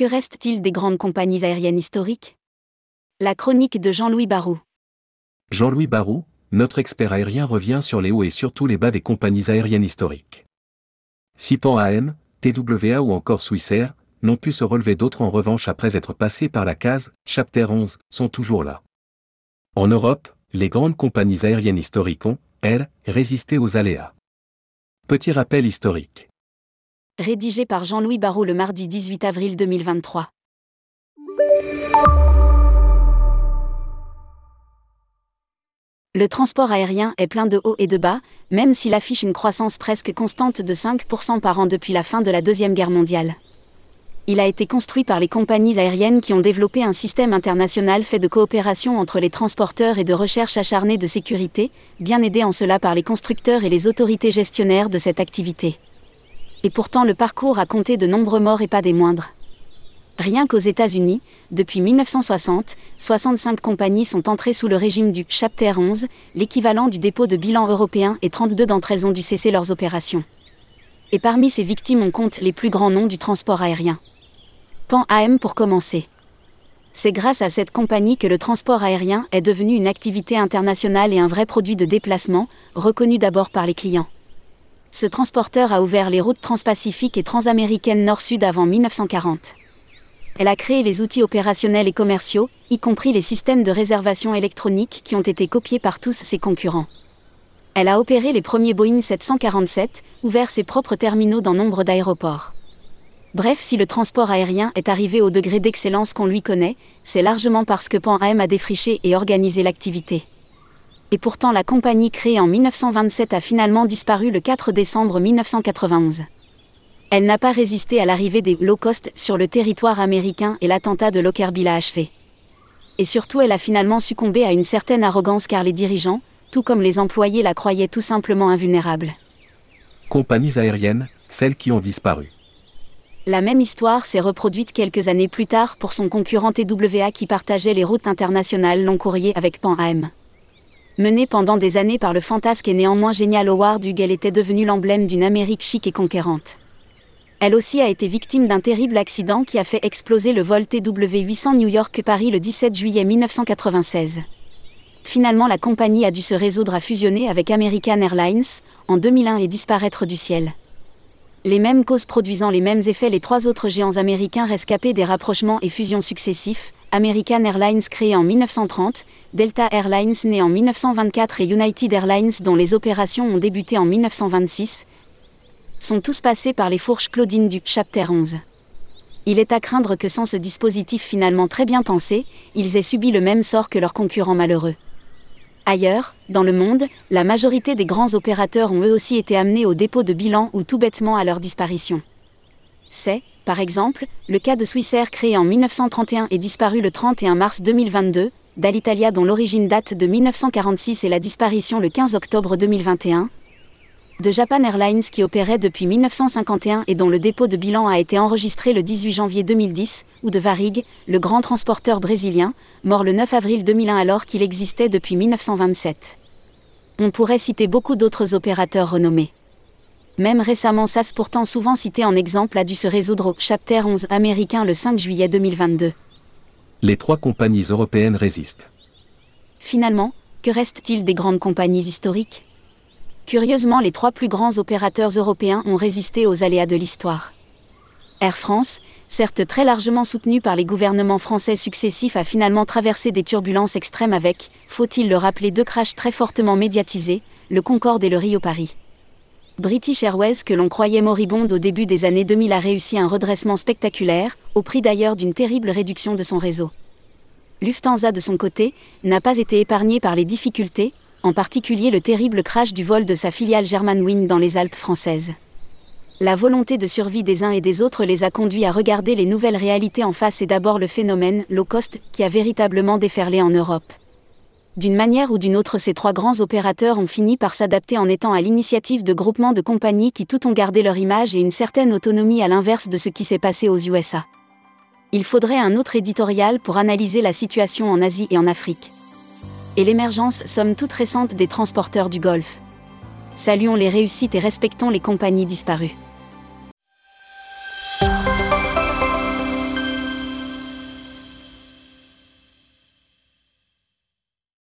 Que reste-t-il des grandes compagnies aériennes historiques? La chronique de Jean-Louis Barou. Jean-Louis Barou, notre expert aérien revient sur les hauts et surtout les bas des compagnies aériennes historiques. Sipan AM, TWA ou encore Swissair, n'ont pu se relever d'autres en revanche après être passés par la case, Chapter 11, sont toujours là. En Europe, les grandes compagnies aériennes historiques ont, elles, résisté aux aléas. Petit rappel historique. Rédigé par Jean-Louis Barrault le mardi 18 avril 2023. Le transport aérien est plein de hauts et de bas, même s'il affiche une croissance presque constante de 5% par an depuis la fin de la Deuxième Guerre mondiale. Il a été construit par les compagnies aériennes qui ont développé un système international fait de coopération entre les transporteurs et de recherche acharnée de sécurité, bien aidé en cela par les constructeurs et les autorités gestionnaires de cette activité. Et pourtant le parcours a compté de nombreux morts et pas des moindres. Rien qu'aux États-Unis, depuis 1960, 65 compagnies sont entrées sous le régime du Chapter 11, l'équivalent du dépôt de bilan européen, et 32 d'entre elles ont dû cesser leurs opérations. Et parmi ces victimes, on compte les plus grands noms du transport aérien. Pan AM pour commencer. C'est grâce à cette compagnie que le transport aérien est devenu une activité internationale et un vrai produit de déplacement, reconnu d'abord par les clients. Ce transporteur a ouvert les routes transpacifiques et transaméricaines nord-sud avant 1940. Elle a créé les outils opérationnels et commerciaux, y compris les systèmes de réservation électronique qui ont été copiés par tous ses concurrents. Elle a opéré les premiers Boeing 747, ouvert ses propres terminaux dans nombre d'aéroports. Bref, si le transport aérien est arrivé au degré d'excellence qu'on lui connaît, c'est largement parce que Pan AM a défriché et organisé l'activité. Et pourtant la compagnie créée en 1927 a finalement disparu le 4 décembre 1991. Elle n'a pas résisté à l'arrivée des low cost sur le territoire américain et l'attentat de Lockerbie l'a achevé. Et surtout elle a finalement succombé à une certaine arrogance car les dirigeants, tout comme les employés la croyaient tout simplement invulnérable. Compagnies aériennes, celles qui ont disparu. La même histoire s'est reproduite quelques années plus tard pour son concurrent TWA qui partageait les routes internationales long courrier avec Pan AM. Menée pendant des années par le fantasque et néanmoins génial Howard Hughes, elle était devenue l'emblème d'une Amérique chic et conquérante. Elle aussi a été victime d'un terrible accident qui a fait exploser le vol TW 800 New York-Paris le 17 juillet 1996. Finalement, la compagnie a dû se résoudre à fusionner avec American Airlines en 2001 et disparaître du ciel les mêmes causes produisant les mêmes effets, les trois autres géants américains rescapés des rapprochements et fusions successifs, American Airlines créé en 1930, Delta Airlines né en 1924 et United Airlines dont les opérations ont débuté en 1926, sont tous passés par les fourches Claudine du Chapter 11. Il est à craindre que sans ce dispositif finalement très bien pensé, ils aient subi le même sort que leurs concurrents malheureux. Ailleurs, dans le monde, la majorité des grands opérateurs ont eux aussi été amenés au dépôt de bilan ou tout bêtement à leur disparition. C'est, par exemple, le cas de Swissair créé en 1931 et disparu le 31 mars 2022, d'Alitalia dont l'origine date de 1946 et la disparition le 15 octobre 2021, de Japan Airlines qui opérait depuis 1951 et dont le dépôt de bilan a été enregistré le 18 janvier 2010, ou de Varig, le grand transporteur brésilien, mort le 9 avril 2001 alors qu'il existait depuis 1927. On pourrait citer beaucoup d'autres opérateurs renommés. Même récemment SAS pourtant souvent cité en exemple a dû se résoudre au Chapter 11 américain le 5 juillet 2022. Les trois compagnies européennes résistent. Finalement, que reste-t-il des grandes compagnies historiques? Curieusement, les trois plus grands opérateurs européens ont résisté aux aléas de l'histoire. Air France, certes très largement soutenu par les gouvernements français successifs, a finalement traversé des turbulences extrêmes avec, faut-il le rappeler, deux crashs très fortement médiatisés, le Concorde et le Rio-Paris. British Airways, que l'on croyait moribonde au début des années 2000, a réussi un redressement spectaculaire, au prix d'ailleurs d'une terrible réduction de son réseau. Lufthansa, de son côté, n'a pas été épargné par les difficultés, en particulier le terrible crash du vol de sa filiale Germanwings dans les Alpes françaises. La volonté de survie des uns et des autres les a conduits à regarder les nouvelles réalités en face et d'abord le phénomène low cost qui a véritablement déferlé en Europe. D'une manière ou d'une autre, ces trois grands opérateurs ont fini par s'adapter en étant à l'initiative de groupements de compagnies qui tout ont gardé leur image et une certaine autonomie à l'inverse de ce qui s'est passé aux USA. Il faudrait un autre éditorial pour analyser la situation en Asie et en Afrique et l'émergence somme toute récente des transporteurs du Golfe. Saluons les réussites et respectons les compagnies disparues.